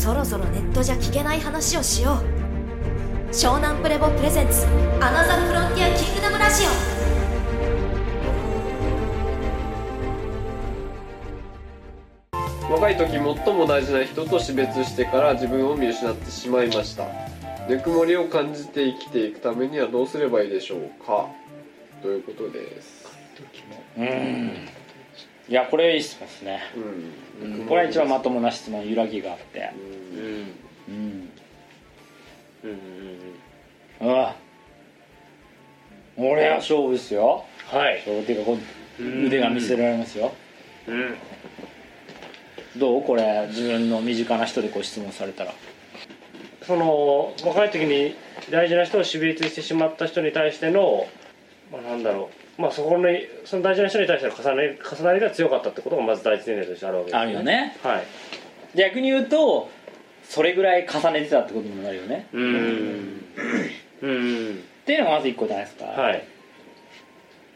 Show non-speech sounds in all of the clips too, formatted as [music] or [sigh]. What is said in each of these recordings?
そろそろネットじゃ聞けない話をしよう。湘南プレボプレゼンツアナザーフロンティアキングダムラジ若い時最も大事な人と死別してから自分を見失ってしまいました。ぬくもりを感じて生きていくためにはどうすればいいでしょうか？ということです。うんいやこれいい質問ですね、うん。これは一番まともな質問揺らぎがあって。うん。うん。うん。うん。うん。うわ俺は勝負ですよはい勝負っていうかこう腕が見せられますようん。どうこれ自分の身近な人でこう質問されたらその若い時に大事な人を死別してしまった人に対してのまあなん。だろうまあそこのその大事な人に対しての重ね重なりが強かったってことがまず第一前提としてあるわけです、あるよね。はい。逆に言うとそれぐらい重ねてたってことにもなるよね。うん。うん。っていうのがまず一個じゃないですか？はい。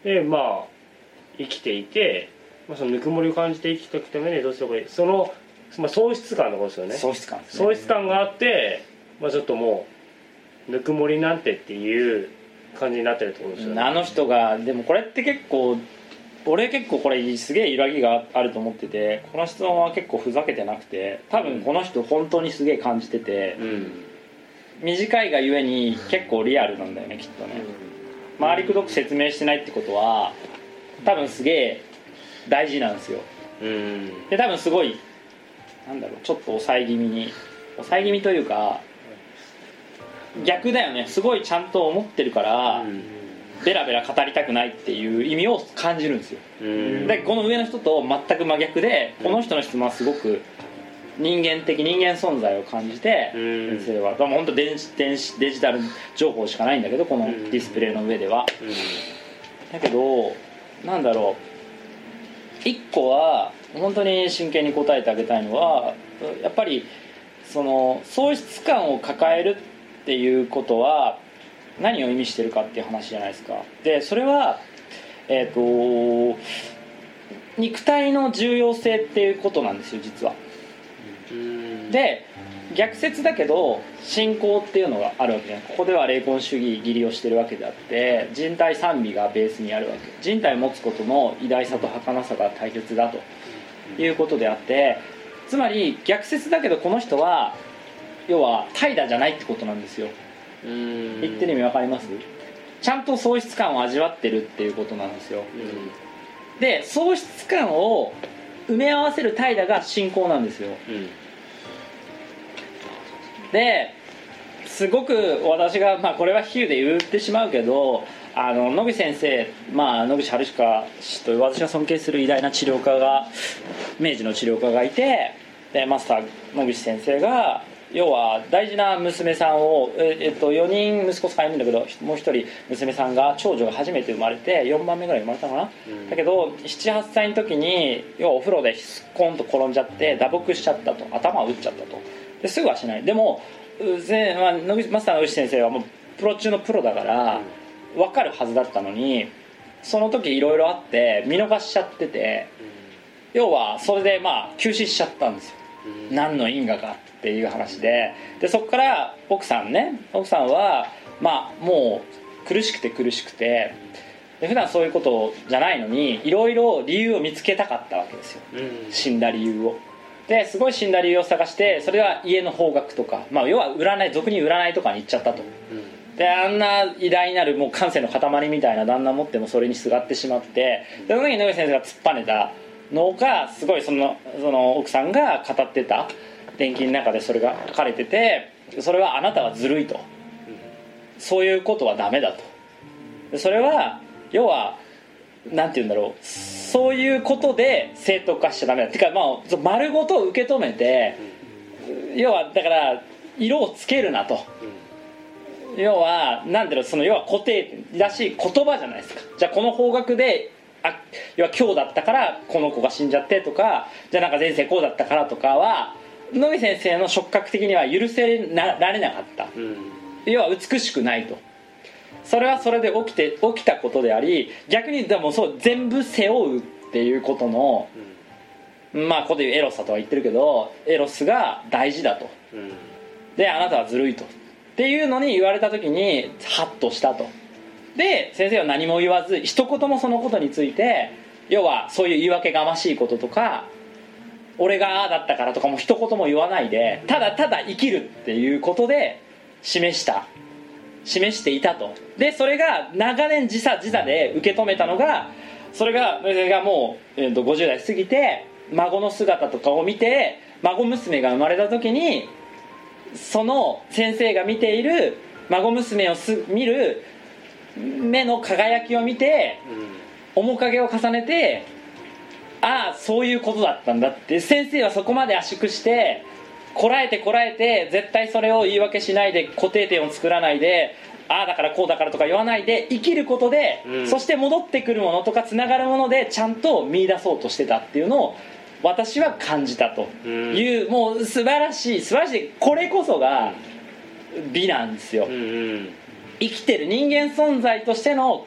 でまあ生きていて、まあ、そのぬくもりを感じて生きていくためにどうすればいいその、まあ、喪失感のことですよね。喪失感ね。喪失感があって、まあ、ちょっともうぬくもりなんてっていう感じになってるってことですよね。あの人がでもこれって結構俺結構これすげえ揺らぎがあると思っててこの質問は結構ふざけてなくて多分この人本当にすげえ感じててうん短いがゆえに結構リアルなんだよねきっとね。回りくどく説明してないってことは多分すげえ大事なんですよ。うん。で多分すごいなんだろうちょっと抑え気味に抑え気味というか逆だよね。すごいちゃんと思ってるから、ベラベラ語りたくないっていう意味を感じるんですよ。うん。でこの上の人と全く真逆でこの人の質問はすごく人間的人間存在を感じてうん。先生は。でも本当電子電子デジタル情報しかないんだけどこのディスプレイの上では。だけどなんだろう。一個は本当に真剣に答えてあげたいのはやっぱりその喪失感を抱えるっていうことは何を意味してるかっていう話じゃないですか。でそれはえっ、と肉体の重要性っていうことなんですよ実は。うん。で逆説だけど信仰っていうのがあるわけじゃないここでは霊魂主義義理をしてるわけであって人体賛美がベースにあるわけ。人体を持つことの偉大さと儚さが大切だということであってつまり逆説だけどこの人は要は怠惰じゃないってことなんですよ。うん。言ってる意味わかります？ちゃんと喪失感を味わってるっていうことなんですよ。で喪失感を埋め合わせる怠惰が信仰なんですよ。うん。ですごく私が、まあ、これは比喩で言ってしまうけどあの野口先生、まあ、野口春鹿氏という私が尊敬する偉大な治療家が明治の治療家がいてでマスター野口先生が要は大事な娘さんを、ええっと、4人息子さんいるんだけどもう1人娘さんが長女が初めて生まれて4番目ぐらい生まれたかな、うん。だけど78歳の時に要はお風呂ですっこんと転んじゃって打撲しちゃったと。頭を打っちゃったと。ですぐはしない。でもまあ、野口マスターの野口先生はもうプロ中のプロだから分かるはずだったのにその時いろいろあって見逃しちゃってて要はそれでまあ休止しちゃったんですよ。何の因果かっていう話ででそこから奥さんね奥さんはまあもう苦しくて苦しくてで普段そういうことじゃないのにいろいろ理由を見つけたかったわけですよ。うん。死んだ理由を。ですごい死んだ理由を探してそれは家の方角とか、まあ、要は占い俗に占いとかに行っちゃったと。であんな偉大なるもう感性の塊みたいな旦那持ってもそれにすがってしまってでその時に野口先生が突っぱねたのがすごいそのその奥さんが語ってた伝記の中でそれが書かれててそれはあなたはずるいと。そういうことはダメだと。それは要はなんて言うんだろう。そういうことで正当化しちゃダメだ。っていうか、まあ、丸ごと受け止めて要はだから色をつけるなと。要はなんだろうその要は固定だしい言葉じゃないですか。じゃあこの方角であ要は今日だったからこの子が死んじゃってとかじゃあなんか前世こうだったからとかは野木先生の触覚的には許せなられなかった。要は美しくないと。それはそれで起きて起きたことであり逆にでもそう全部背負うっていうことのまあここで言うエロスだとは言ってるけどエロスが大事だと。うん。であなたはずるいと。っていうのに言われた時にハッとしたと。で先生は何も言わず一言もそのことについて要はそういう言い訳がましいこととか俺がああだったからとかも一言も言わないでただただ生きるっていうことで示した。示していたと。でそれが長年時差時差で受け止めたのがそれががもう、えー、と50代過ぎて孫の姿とかを見て孫娘が生まれた時にその先生が見ている孫娘をす見る目の輝きを見て面影を重ねてああそういうことだったんだって。先生はそこまで圧縮してこらえてこらえて絶対それを言い訳しないで固定点を作らないでああだからこうだからとか言わないで生きることで、うん。そして戻ってくるものとかつながるものでちゃんと見出そうとしてたっていうのを私は感じたという、もう素晴らしい素晴らしい。これこそが美なんですよ、うんうん。生きてる人間存在としての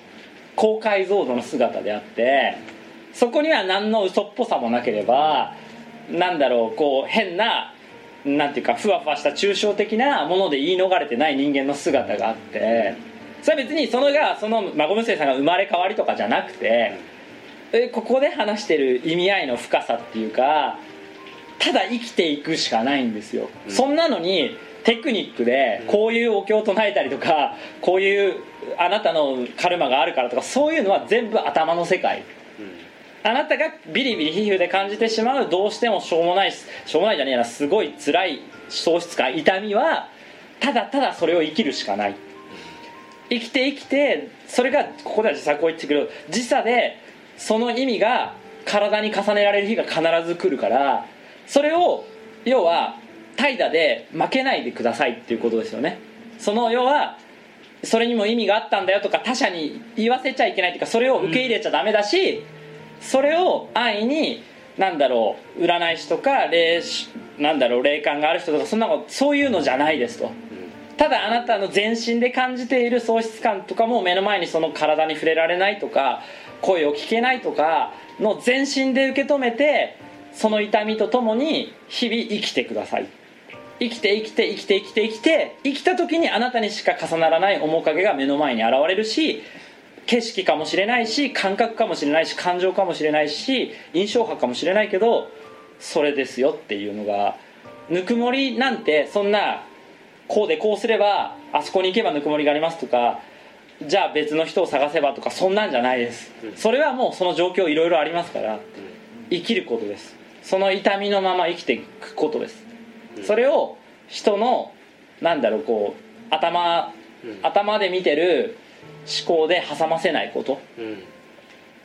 高解像度の姿であってそこには何の嘘っぽさもなければなんだろうこう変ななんていうかふわふわした抽象的なもので言い逃れてない人間の姿があってそれは別にそのがその孫娘さんが生まれ変わりとかじゃなくてえここで話してる意味合いの深さっていうかただ生きていくしかないんですよ、うん。そんなのにテクニックでこういうお経を唱えたりとかこういうあなたのカルマがあるからとかそういうのは全部頭の世界あなたがビリビリ皮膚で感じてしまうどうしてもしょうもないしょうもないじゃねえなすごい辛い喪失感痛みはただただそれを生きるしかない。生きて生きてそれがここでは自作を言ってくる。時差でその意味が体に重ねられる日が必ず来るからそれを要は怠惰で負けないでくださいっていうことですよね。その要はそれにも意味があったんだよとか他者に言わせちゃいけないというかそれを受け入れちゃダメだし、それを安易になんだろう占い師とか霊しなんだろう霊感がある人とかそんなのそういうのじゃないですと。ただあなたの全身で感じている喪失感とかも目の前にその体に触れられないとか声を聞けないとかの全身で受け止めてその痛みとともに日々生きてください。生きて生きて生きて生きて生きて生きた時にあなたにしか重ならない面影が目の前に現れるし景色かもしれないし感覚かもしれないし感情かもしれないし印象派かもしれないけどそれですよっていうのがぬくもりなんてそんなこうでこうすればあそこに行けばぬくもりがありますとかじゃあ別の人を探せばとかそんなんじゃないです。それはもうその状況いろいろありますから生きることです。その痛みのまま生きていくことです。それを人のなんだろうこう頭うん。頭で見てる思考で挟ませないこと。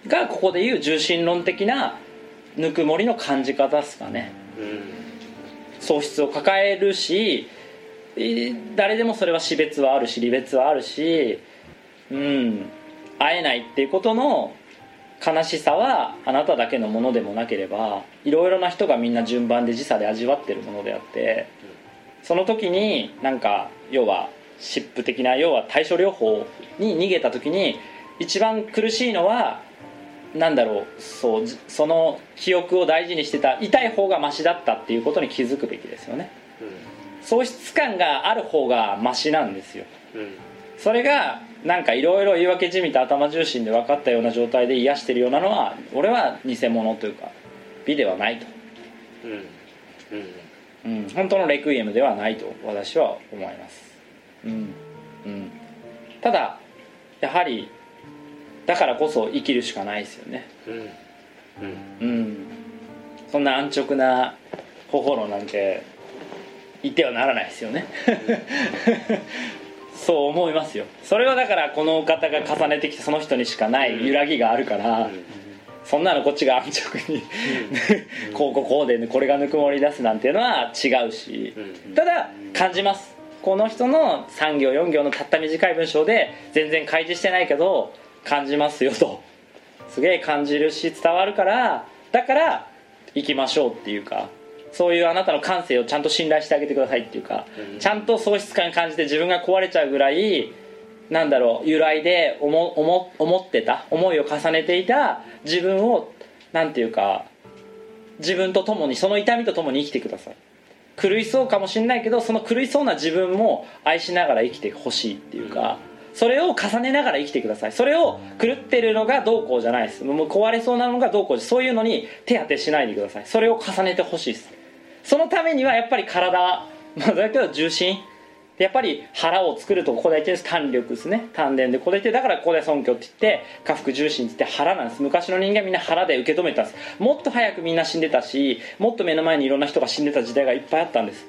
がここでいう重心論的なぬくもりの感じ方ですかね。喪失を抱えるし誰でもそれは死別はあるし離別はあるしうん会えないっていうことの悲しさはあなただけのものでもなければいろいろな人がみんな順番で時差で味わってるものであってその時になんか要は湿布的な要は対処療法に逃げた時に一番苦しいのはなんだろうそうじその記憶を大事にしてた痛い方がマシだったっていうことに気づくべきですよね。喪失感がある方がマシなんですよ。それがなんかいろいろ言い訳じみた頭重心で分かったような状態で癒してるようなのは俺は偽物というか美ではないと、うん、本当のレクイエムではないと私は思いますうんうん。ただやはりだからこそ生きるしかないですよね。うん。そんな安直な心なんて言ってはならないですよね。[laughs] そう思いますよ。それはだからこのお方が重ねてきてその人にしかない揺らぎがあるから、そんなのこっちが安直に [laughs] こうこうこうで、ね、これがぬくもり出すなんていうのは違うし、ただ感じますこの人の3行4行のたった短い文章で全然開示してないけど感じますよと。すげえ感じるし伝わるからだから行きましょうっていうかそういうあなたの感性をちゃんと信頼してあげてくださいっていうか、ちゃんと喪失感感じて自分が壊れちゃうぐらいなんだろう由来で思思思ってた思いを重ねていた自分をなんていうか自分と共にその痛みと共に生きてください狂いそうかもしれないけどその狂いそうな自分も愛しながら生きてほしいっていうかそれを重ねながら生きてください。それを狂ってるのがどうこうじゃないです。もう壊れそうなのがどうこうじゃそういうのに手当てしないでください。それを重ねてほしいです。そのためにはやっぱり体。まあだけど重心。やっぱり腹を作るとここで言ってるんです。胆力ですね。丹田でここで言ってだからここで尊虚って言って下腹重心って言って腹なんです。昔の人間みんな腹で受け止めたんです。もっと早くみんな死んでたしもっと目の前にいろんな人が死んでた時代がいっぱいあったんです。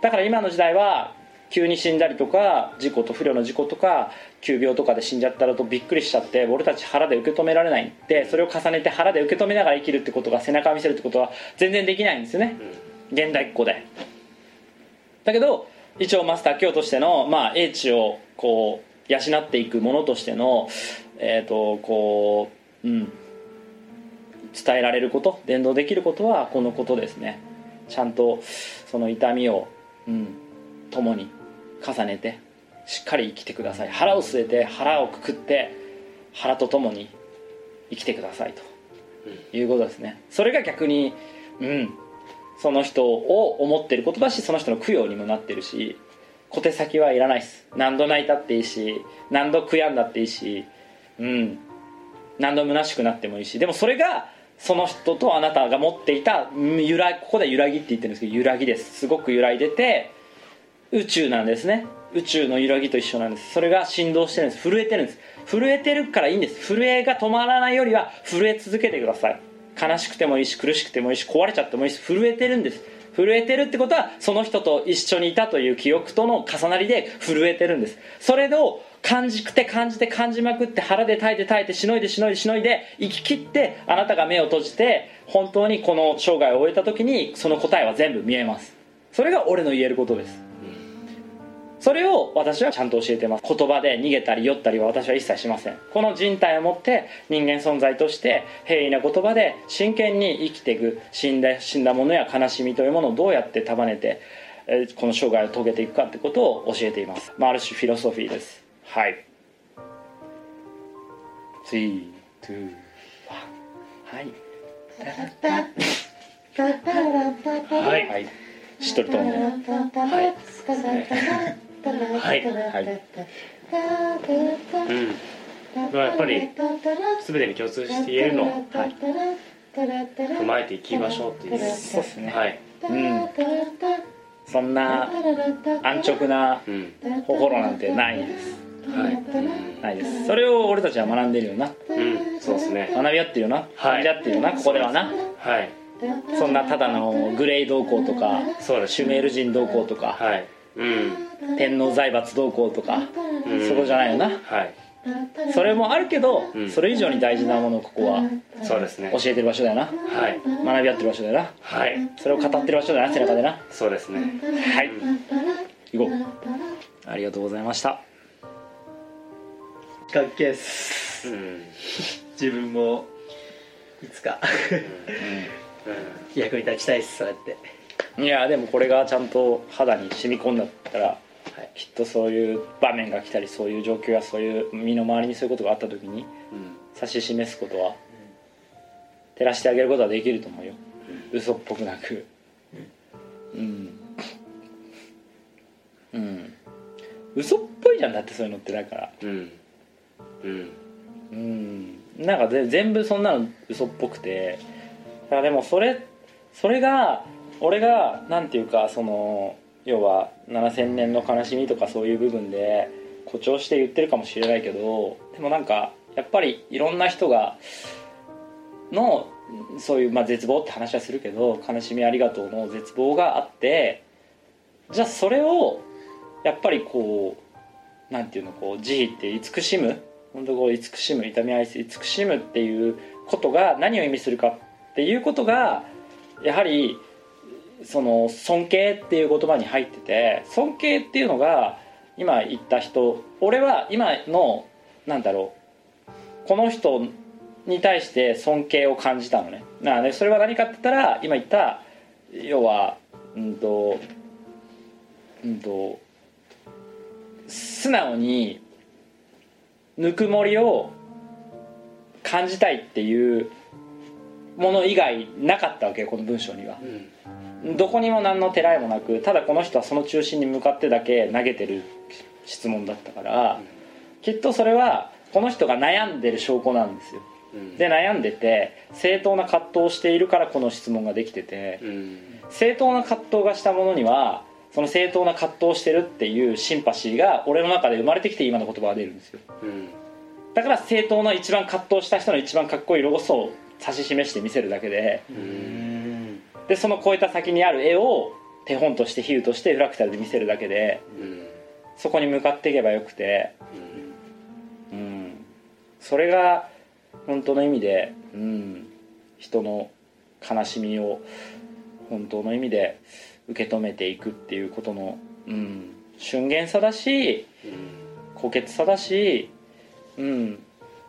だから今の時代は急に死んだりとか事故と不慮の事故とか急病とかで死んじゃったらとびっくりしちゃって俺たち腹で受け止められない。んでそれを重ねて腹で受け止めながら生きるってことが背中を見せるってことは全然できないんですよね。現代っ子で。だけど一応マスター教としての、まあ、英知をこう養っていくものとしてのえっ、とこううん伝えられること伝道できることはこのことですね。ちゃんとその痛みを、うん、共に重ねてしっかり生きてください。腹を据えて腹をくくって腹と共に生きてくださいと。いうことですね。それが逆にうんその人を思ってることだしその人の供養にもなってるし小手先はいらないです。何度泣いたっていいし何度悔やんだっていいしうん。何度虚しくなってもいいし。でもそれがその人とあなたが持っていた揺らここで揺らぎって言ってるんですけど揺らぎです。すごく揺らいでて宇宙なんですね。宇宙の揺らぎと一緒なんです。それが振動してるんです。震えてるんです。震えてるからいいんです。震えが止まらないよりは震え続けてください。悲しくてもいいし苦しくてもいいし壊れちゃってもいいし震えてるんです。震えてるってことはその人と一緒にいたという記憶との重なりで震えてるんです。それを感じくて感じて感じまくって腹で耐えて耐えてしのいでしのいでしのいで生き切ってあなたが目を閉じて本当にこの生涯を終えた時にその答えは全部見えます。それが俺の言えることです。それを私はちゃんと教えてます。言葉で逃げたり酔ったりは私は一切しません。この人体を持って人間存在として平易な言葉で真剣に生きていく。死んだ死んだものや悲しみというものをどうやって束ねてえーこの生涯を遂げていくかってことを教えています、まあ、ある種フィロソフィーです。はい。3 2 1はい。はい。はい。しっとりとねはいはいはいうんまあやっぱり全てに共通して言えるのを踏まえていきましょうっていう。そうですね。はい。うん。そんな安直なうん。心なんてないです。はい。ないです。それを俺たちは学んでるよな。うん。そうですね。学び合ってるよな。はい。学び合ってるよなここではな。はい。そんなただのグレイ同行とかシュメール人同行とか。はい。うん天皇財閥同行とかうん。そこじゃないよな。はい。それもあるけどうん。それ以上に大事なものをここはそうですね。教えてる場所だよな。はい。学び合ってる場所だよな。はい。それを語ってる場所だよな背中でな。そうですね。はい。行こう。ありがとうございました。かっけーっす。うん。自分もいつか。[laughs] 役に立ちたいっすそうやって。いやでもこれがちゃんと肌に染み込んだったら、きっとそういう場面が来たりそういう状況やそういう身の回りにそういうことがあった時に指し示すことは照らしてあげることはできると思うよ。嘘っぽくなく。うん。うん。嘘っぽいじゃんだってそういうのってだから。うん。うん。うん。なんかぜ全部そんなの嘘っぽくて。だからでもそれそれが俺がなんていうかその要は7000年の悲しみとかそういう部分で誇張して言ってるかもしれないけどでもなんかやっぱりいろんな人がのそういう、まあ、絶望って話はするけど悲しみありがとうの絶望があってじゃあそれをやっぱりこうなんていうのこう慈悲って慈しむ本当こう慈しむ痛み愛す慈しむっていうことが何を意味するかっていうことがやはりその尊敬っていう言葉に入ってて尊敬っていうのが今言った人俺は今のなんだろうこの人に対して尊敬を感じたのね。なのでそれは何かって言ったら今言った要はうんとうんと素直にぬくもりを感じたいっていうもの以外なかったわけこの文章には。うん。どこにも何のてらいもなくただこの人はその中心に向かってだけ投げてる質問だったから、きっとそれはこの人が悩んでる証拠なんですよ。うん。で悩んでて正当な葛藤をしているからこの質問ができててうん。正当な葛藤がしたものにはその正当な葛藤をしてるっていうシンパシーが俺の中で生まれてきて今の言葉が出るんですよ。うん。だから正当な一番葛藤した人の一番かっこいいロゴスを指し示して見せるだけでうんでその超えた先にある絵を手本として比喩としてフラクタルで見せるだけでうんそこに向かっていけばよくてうんうん。それが本当の意味で、うん、人の悲しみを本当の意味で受け止めていくっていうことの、うん、瞬間さだし高潔さだし、うん、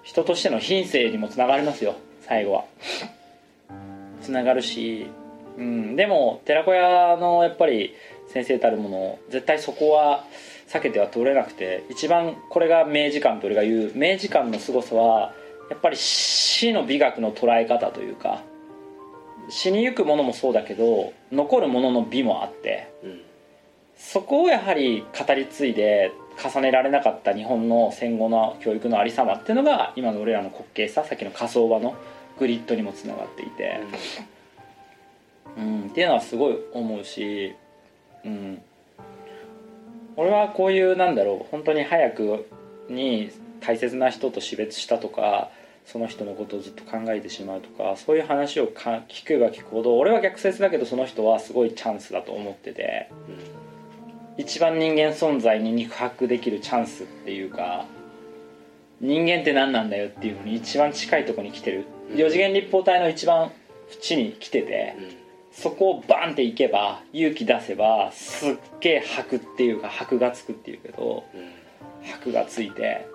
人としての品性にもつながりますよ最後は。つながるし、うん、でも寺子屋のやっぱり先生たるもの絶対そこは避けては通れなくて一番これが明治観と俺が言う明治観の凄さはやっぱり死の美学の捉え方というか死にゆくものもそうだけど残るものの美もあってうんそこをやはり語り継いで重ねられなかった日本の戦後の教育のありさまっていうのが今の俺らの滑稽ささっきの火葬場のグリッドにもつながっていて、うん、っていうのはすごい思うし、うん、俺はこういうなんだろう本当に早くに大切な人と死別したとかその人のことをずっと考えてしまうとかそういう話をか聞けば聞くほど俺は逆説だけどその人はすごいチャンスだと思ってて一番人間存在に肉薄できるチャンスっていうか人間って何なんだよっていうのに一番近いとこに来てる。うん四次元立方体の一番縁に来ててそこをバンっていけば勇気出せばすっげえ箔っていうか箔がつくっていうけど箔がついて、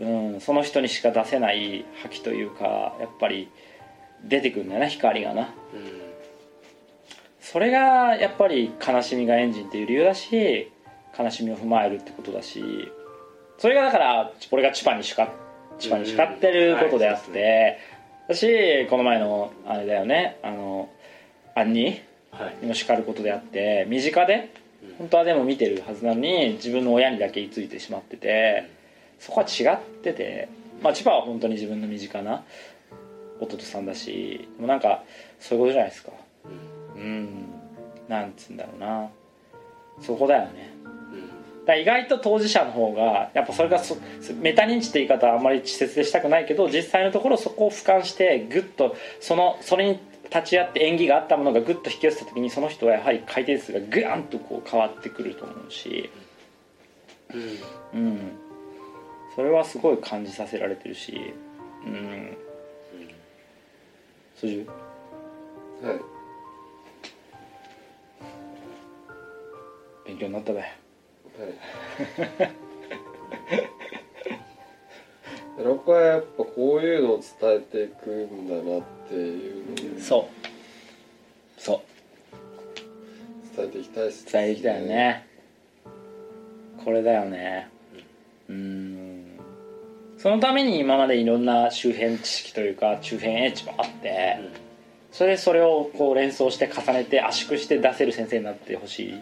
うん、その人にしか出せない覇気というかやっぱり出てくるんだよな光がな。それがやっぱり悲しみがエンジンっていう理由だし悲しみを踏まえるってことだしそれがだから俺がチュパに叱っチュパに叱ってることであって、だしこの前のあれだよねあのアンニはい。にも叱ることであって身近で本当はでも見てるはずなのに自分の親にだけ居ついてしまっててそこは違っててまあ千葉は本当に自分の身近な弟さんだしでもなんかそういうことじゃないですか。うん。なんつうんだろうな。そこだよね。だ意外と当事者の方がやっぱそれがそメタ認知って言い方はあんまり稚拙でしたくないけど実際のところそこを俯瞰してグッとそのそれに立ち会って縁起があったものがグッと引き寄せた時にその人はやはり回転数がグワンとこう変わってくると思うし。うん。それはすごい感じさせられてるし。うん。そじゅはい。勉強になったべはい。[laughs] 寺子はやっぱこういうのを伝えていくんだなっていうそう。そう。伝えていきたいです伝えていきたいよね。これだよね。うん。そのために今までいろんな周辺知識というか周辺英知もあってそれでそれをこう連想して重ねて圧縮して出せる先生になってほしい。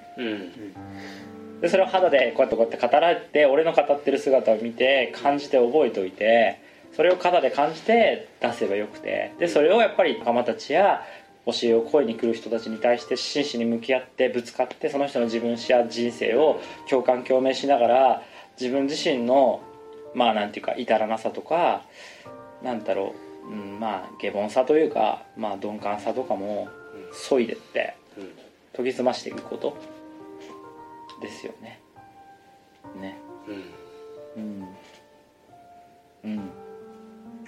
でそれを肌でこうやってこうやって語られて俺の語ってる姿を見て感じて覚えておいてそれを肌で感じて出せばよくてでそれをやっぱり仲間たちや教えを声に来る人たちに対して真摯に向き合ってぶつかってその人の自分史や人生を共感共鳴しながら自分自身のまあなんていうか至らなさとかなんだろう、うん、まあ下凡さというかまあ鈍感さとかも削いでって研ぎ澄ましていくことですよね。ね。うん。うん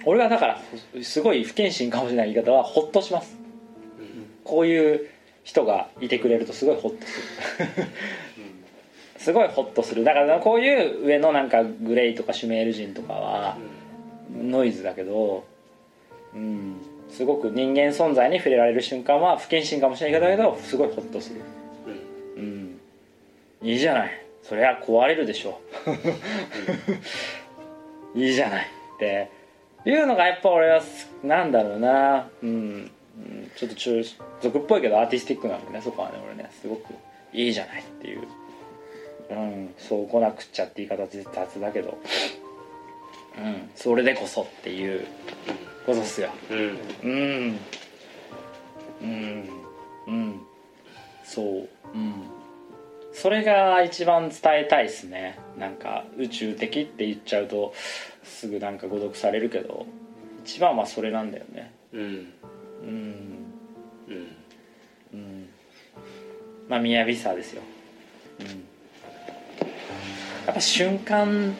俺はだからすごい不謹慎かもしれない言い方はホッとします。こういう人がいてくれるとすごいホッとする。すごいホッとする。だからこういう上のなんかグレイとかシュメール人とかはノイズだけどうんすごく人間存在に触れられる瞬間は不謹慎かもしれないけどすごいホッとする。うん。いいじゃない。そりゃ壊れるでしょ。う [laughs] いいじゃない。っていうのがやっぱ俺はすなんだろうな。うん、うん。ちょっと中俗っぽいけどアーティスティックなんでね。そこはね俺ね。すごくいいじゃないっていう。うん。そう来なくっちゃって言い方雑だけど。うん。それでこそっていうことっすよ。うん。うん。うん。うん。そう。うん。それが一番伝えたいっすね。なんか宇宙的って言っちゃうとすぐなんか誤読されるけど一番はそれなんだよね。うん。うん。うん。うん。まあ雅さですよ、うん、やっぱ瞬間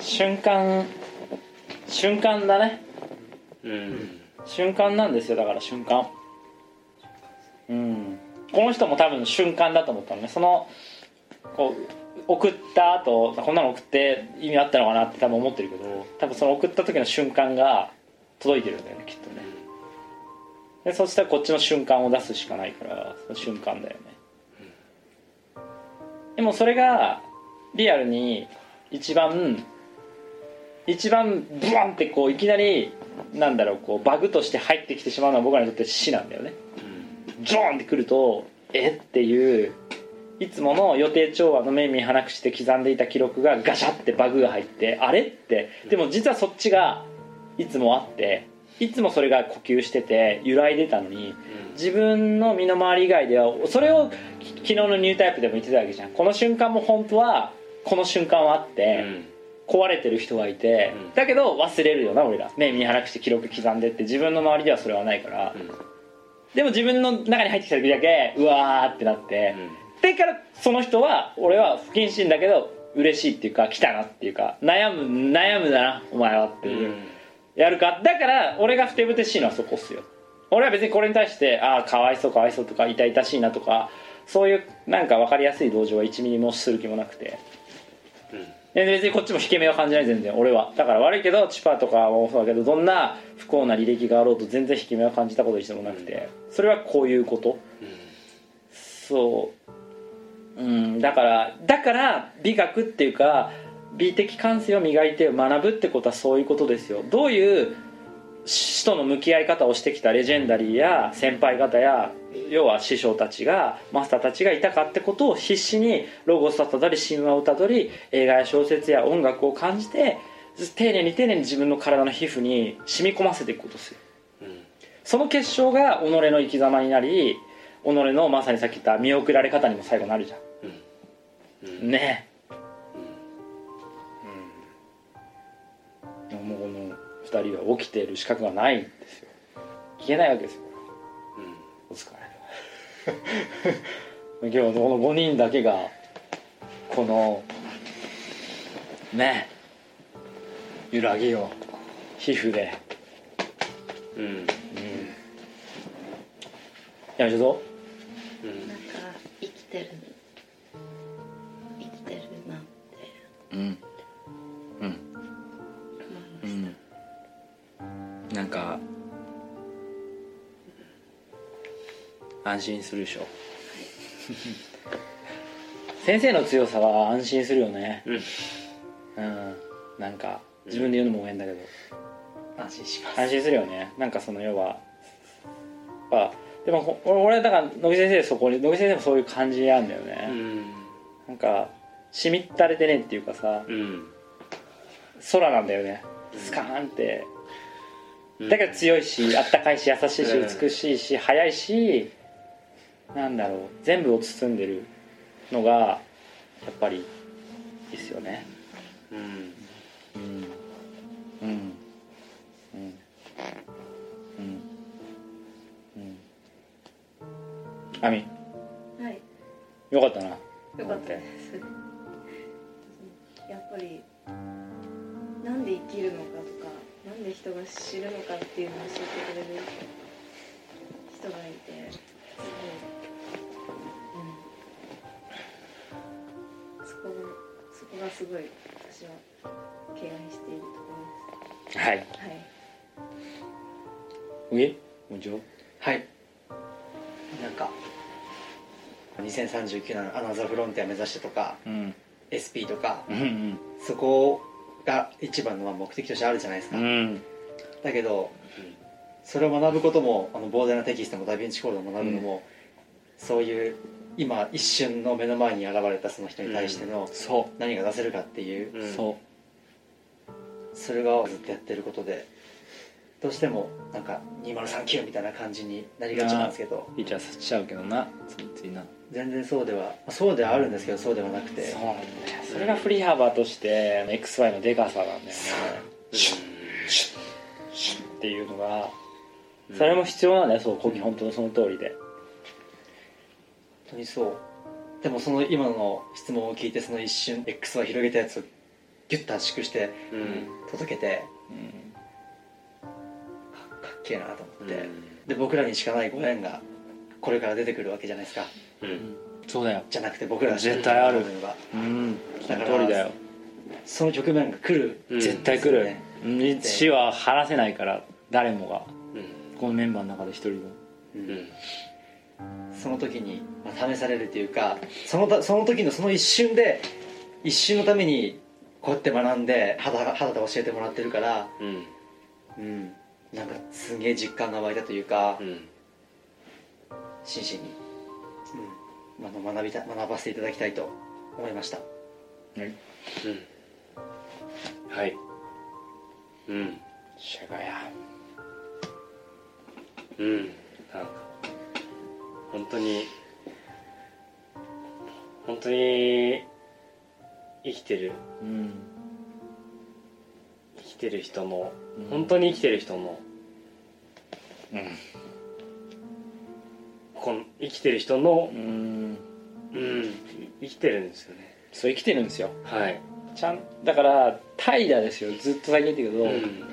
瞬間瞬間だね。うん。瞬間なんですよだから瞬間。うん。この人も多分瞬間だと思ったのね。そのこう送った後こんなの送って意味あったのかなって多分思ってるけど多分その送った時の瞬間が届いてるんだよねきっとね。でそしたらこっちの瞬間を出すしかないからその瞬間だよね。でもそれがリアルに一番一番ブワンってこういきなりなんだろうこうバグとして入ってきてしまうのは僕らにとって死なんだよね。ジョーンってくるとえ？っていういつもの予定調和の目見鼻口で刻んでいた記録がガシャってバグが入ってあれって。でも実はそっちがいつもあっていつもそれが呼吸してて揺らいでたのに自分の身の回り以外ではそれをき昨日のニュータイプでも言ってたわけじゃん。この瞬間も本当はこの瞬間はあって、壊れてる人がいて、うん。だけど忘れるよな俺ら。目見鼻口記録刻んでって自分の周りではそれはないから、でも自分の中に入ってきた時だけうわーってなって、だからその人は俺は不謹慎だけど嬉しいっていうか来たなっていうか悩む悩むだなお前はっていう、やるか。だから俺がふてぶてしいのはそこっすよ。俺は別にこれに対してああかわいそうかわいそうとか痛々しいなとかそういうなんか分かりやすい同情は1ミリもする気もなくて。で別にこっちも引け目は感じない全然。俺は。だから悪いけどチパとかもそうだけどどんな不幸な履歴があろうと全然引け目は感じたこと一度もなくて。それはこういうこと。そううんだからだから美学っていうか美的感性を磨いて学ぶってことはそういうことですよ。どういう死との向き合い方をしてきたレジェンダリーや先輩方や要は師匠たちがマスターたちがいたかってことを必死にロゴスをたどり神話をたどり映画や小説や音楽を感じて丁寧に丁寧に自分の体の皮膚に染み込ませていくことですよ。その結晶が己の生き様になり己のまさにさっき言った見送られ方にも最後なるじゃん、ね。え、うん、もうこの2人は起きている資格がないんですよ。消えないわけですよ。お疲れ。[laughs] 今日はこの5人だけがこのね。揺らぎを皮膚で。うん。やめちゃう？ぞなんか生きてるうん。うん。うん。なんか安心するでしょ。先生の強さは安心するよね。うん。うん。なんか自分で言うのも変だけど。安心します。安心するよね。なんかその要はあでもほ俺はだから野木先生そこに野木先生もそういう感じなんだよね、なんかしみったれてねっていうかさうん空なんだよね。スカーンって。うん。だけど強いしあったかいし優しいしうん。美しいし速いしなんだろう。全部を包んでるのがやっぱりいいっすよね。うん。うん。うん。うん。うん。うん。あみはい。よかったな。よかったですぱりなんで生きるのかとかなんで人が死ぬのかっていうのを教えてくれる人がいてすごい、うん、そこがそこがすごい私は敬愛しているところです。はい。はい。上？もちろんはい。なんか2039年のアナザーフロンティア目指してとかうん SP とかうんうん。そこが一番のまあ目的としてあるじゃないですか、うん。だけどそれを学ぶこともあの膨大なテキストもダヴィンチコードを学ぶのも、そういう今一瞬の目の前に現れたその人に対してのそ何が出せるかっていう、それがずっとやってることでどうしてもなんか2039みたいな感じになりがちなんですけどうフィーチャーちゃうけどなついついな全然そうではまあそうではあるんですけどそうではなくて。そうなんだよそれがフリーハーバーとして XY のデカさなんだよね。っていうのがそれも必要なんだよ。そうこ本当にその通りで。本当にそう。でもその今の質問を聞いてその一瞬 X は広げたやつをギュッと圧縮してうん。届けてうんけえなと思って、うん。で僕らにしかないご縁がこれから出てくるわけじゃないですか。うん。そうだよ。じゃなくて僕らが絶対ある。ものがうん。そのだから通りだよ。その局面が来る、うん。絶対来る。ねうん死は話せないから誰もが。うん。このメンバーの中で一人も。うん。その時に、まあ、試されるというかそのたその時のその一瞬で一瞬のためにこうやって学んで肌肌で教えてもらってるから。うん。うんなんかすげえ実感が湧いたというか、うん。真摯に、うん。まあ、学びた学ばせていただきたいと思いました。はい。うん。はい。うん。シャガヤうん。なんか本当に本当に生きてる。うん。生きてる人の、うん。本当に生きてる人のうんこの生きてる人のうん。うん。生きてるんですよね。そう生きてるんですよ。はい。ちゃんだから怠惰ですよ。ずっと先言ってるけど、うん。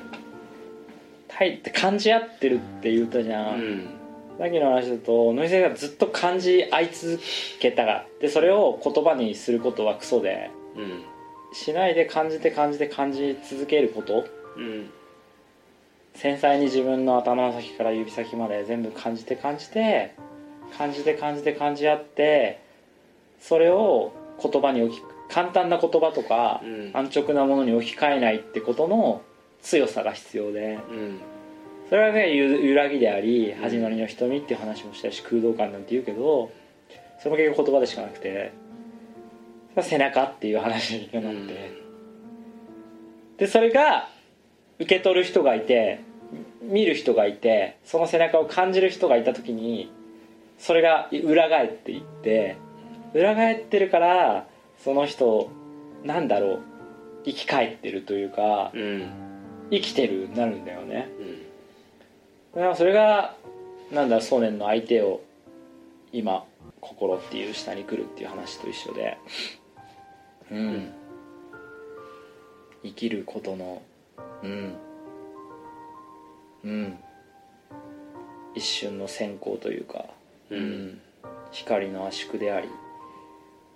怠って感じ合ってるって言ったじゃん、うん。さっきの話だとノイセがずっと感じ合い続けたがでそれを言葉にすることはクソでうん。しないで感じて感じて感じ続けることうん繊細に自分の頭の先から指先まで全部感じて感じて感じて感じて感じ合ってそれを言葉に置き簡単な言葉とか、うん。安直なものに置き換えないってことの強さが必要でうん。それはねゆ揺らぎであり始まりの瞳っていう話もしたし空洞感なんて言うけどそれも結局言葉でしかなくて背中っていう話になって、でそれが受け取る人がいて見る人がいてその背中を感じる人がいた時にそれが裏返っていって裏返ってるからその人なんだろう生き返ってるというかうん。生きてるになるんだよね。うん。だからそれがなんだろう想念の相手を今心っていう下に来るっていう話と一緒でうん、生きることのうん。うん。一瞬の閃光というか、うん。光の圧縮であり。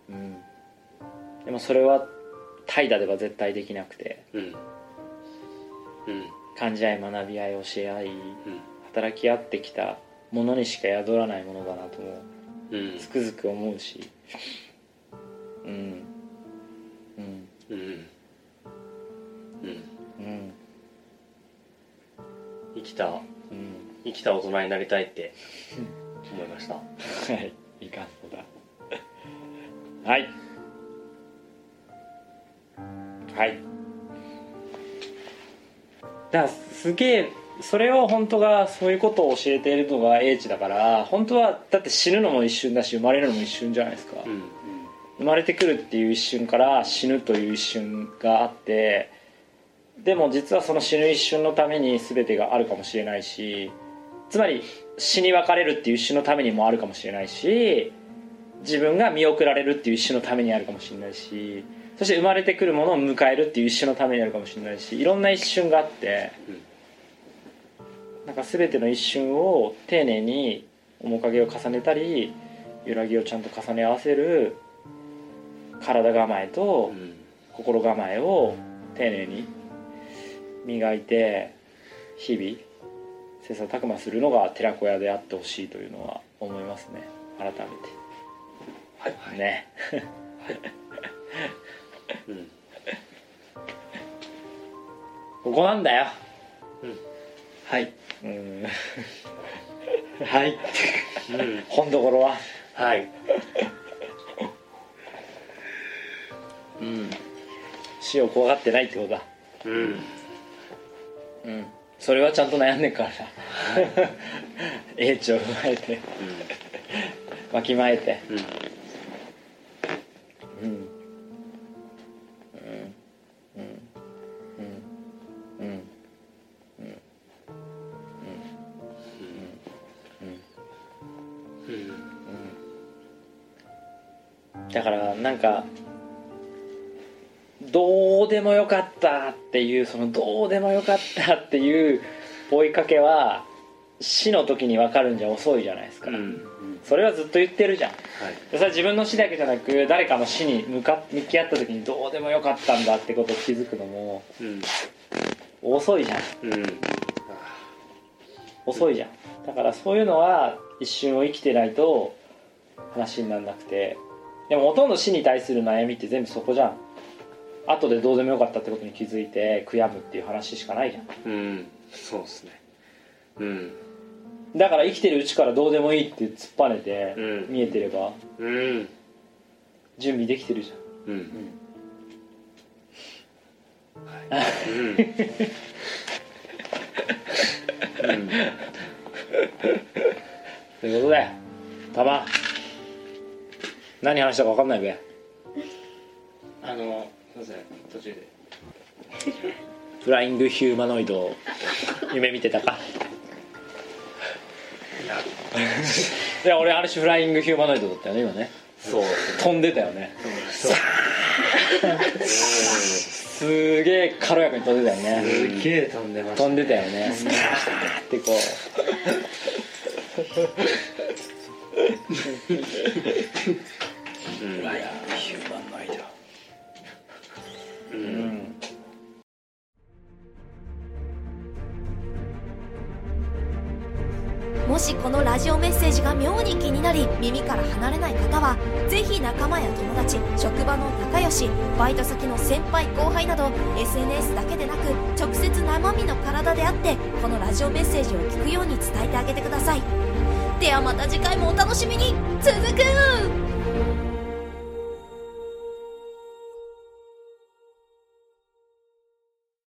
うん。でもそれは怠惰では絶対できなくてうん。うん。感じ合い学び合い教え合いうん。働き合ってきたものにしか宿らないものだなともうん。つくづく思うしきたうん生きた大人になりたいって思いました。[laughs] はいいかんのだ。はい。はい。だからすげえそれを本当がそういうことを教えているのが英知だから本当はだって死ぬのも一瞬だし生まれるのも一瞬じゃないですか、うん。生まれてくるっていう一瞬から死ぬという一瞬があってでも実はその死ぬ一瞬のために全てがあるかもしれないしつまり死に別れるっていう一瞬のためにもあるかもしれないし自分が見送られるっていう一瞬のためにあるかもしれないしそして生まれてくるものを迎えるっていう一瞬のためにあるかもしれないしいろんな一瞬があってなんか全ての一瞬を丁寧に面影を重ねたり揺らぎをちゃんと重ね合わせる体構えとうん。心構えを丁寧に磨いて日々切磋琢磨するのが寺子屋であってほしいというのは思いますね。改めて。はい。ね。[laughs] うん。ここなんだよ。はい。うん。はい。うん。[laughs] 本どころは。はい。うん。死を怖がってないってことだ。うんうん。それはちゃんと悩んでっから。な [laughs] 英知を踏まえて。[laughs] わきまえて。うんどうでもよかったっていうそのどうでもよかったっていう追いかけは死の時に分かるんじゃ遅いじゃないですか、うん。それはずっと言ってるじゃん。はい。でそれは自分の死だけじゃなく誰かの死に向か向き合った時にどうでもよかったんだってことを気づくのもうん。遅いじゃん。うん。遅いじゃん。だからそういうのは一瞬を生きてないと話にならなくて。でもほとんど死に対する悩みって全部そこじゃん後でどうでもよかったってことに気づいて悔やむっていう話しかないじゃん。うん。そうですね。うん。だから生きてるうちからどうでもいいって突っぱねてうん。見えてればうん。準備できてるじゃん。うん。うん。ということでたま何話したか分かんないべ。あの途中で。フライングヒューマノイド夢見てたか。いや。俺ある種フライングヒューマノイドだったよね今ね。そう。飛んでたよね。そう。すげえ軽やかに飛んでたよね。すげえ飛んでました飛んでたよね。スカーってこう。ん。うフなり耳から離れない方はぜひ仲間や友達職場の仲良しバイト先の先輩後輩など SNS だけでなく直接生身の体であってこのラジオメッセージを聞くように伝えてあげてください。ではまた次回もお楽しみに。続く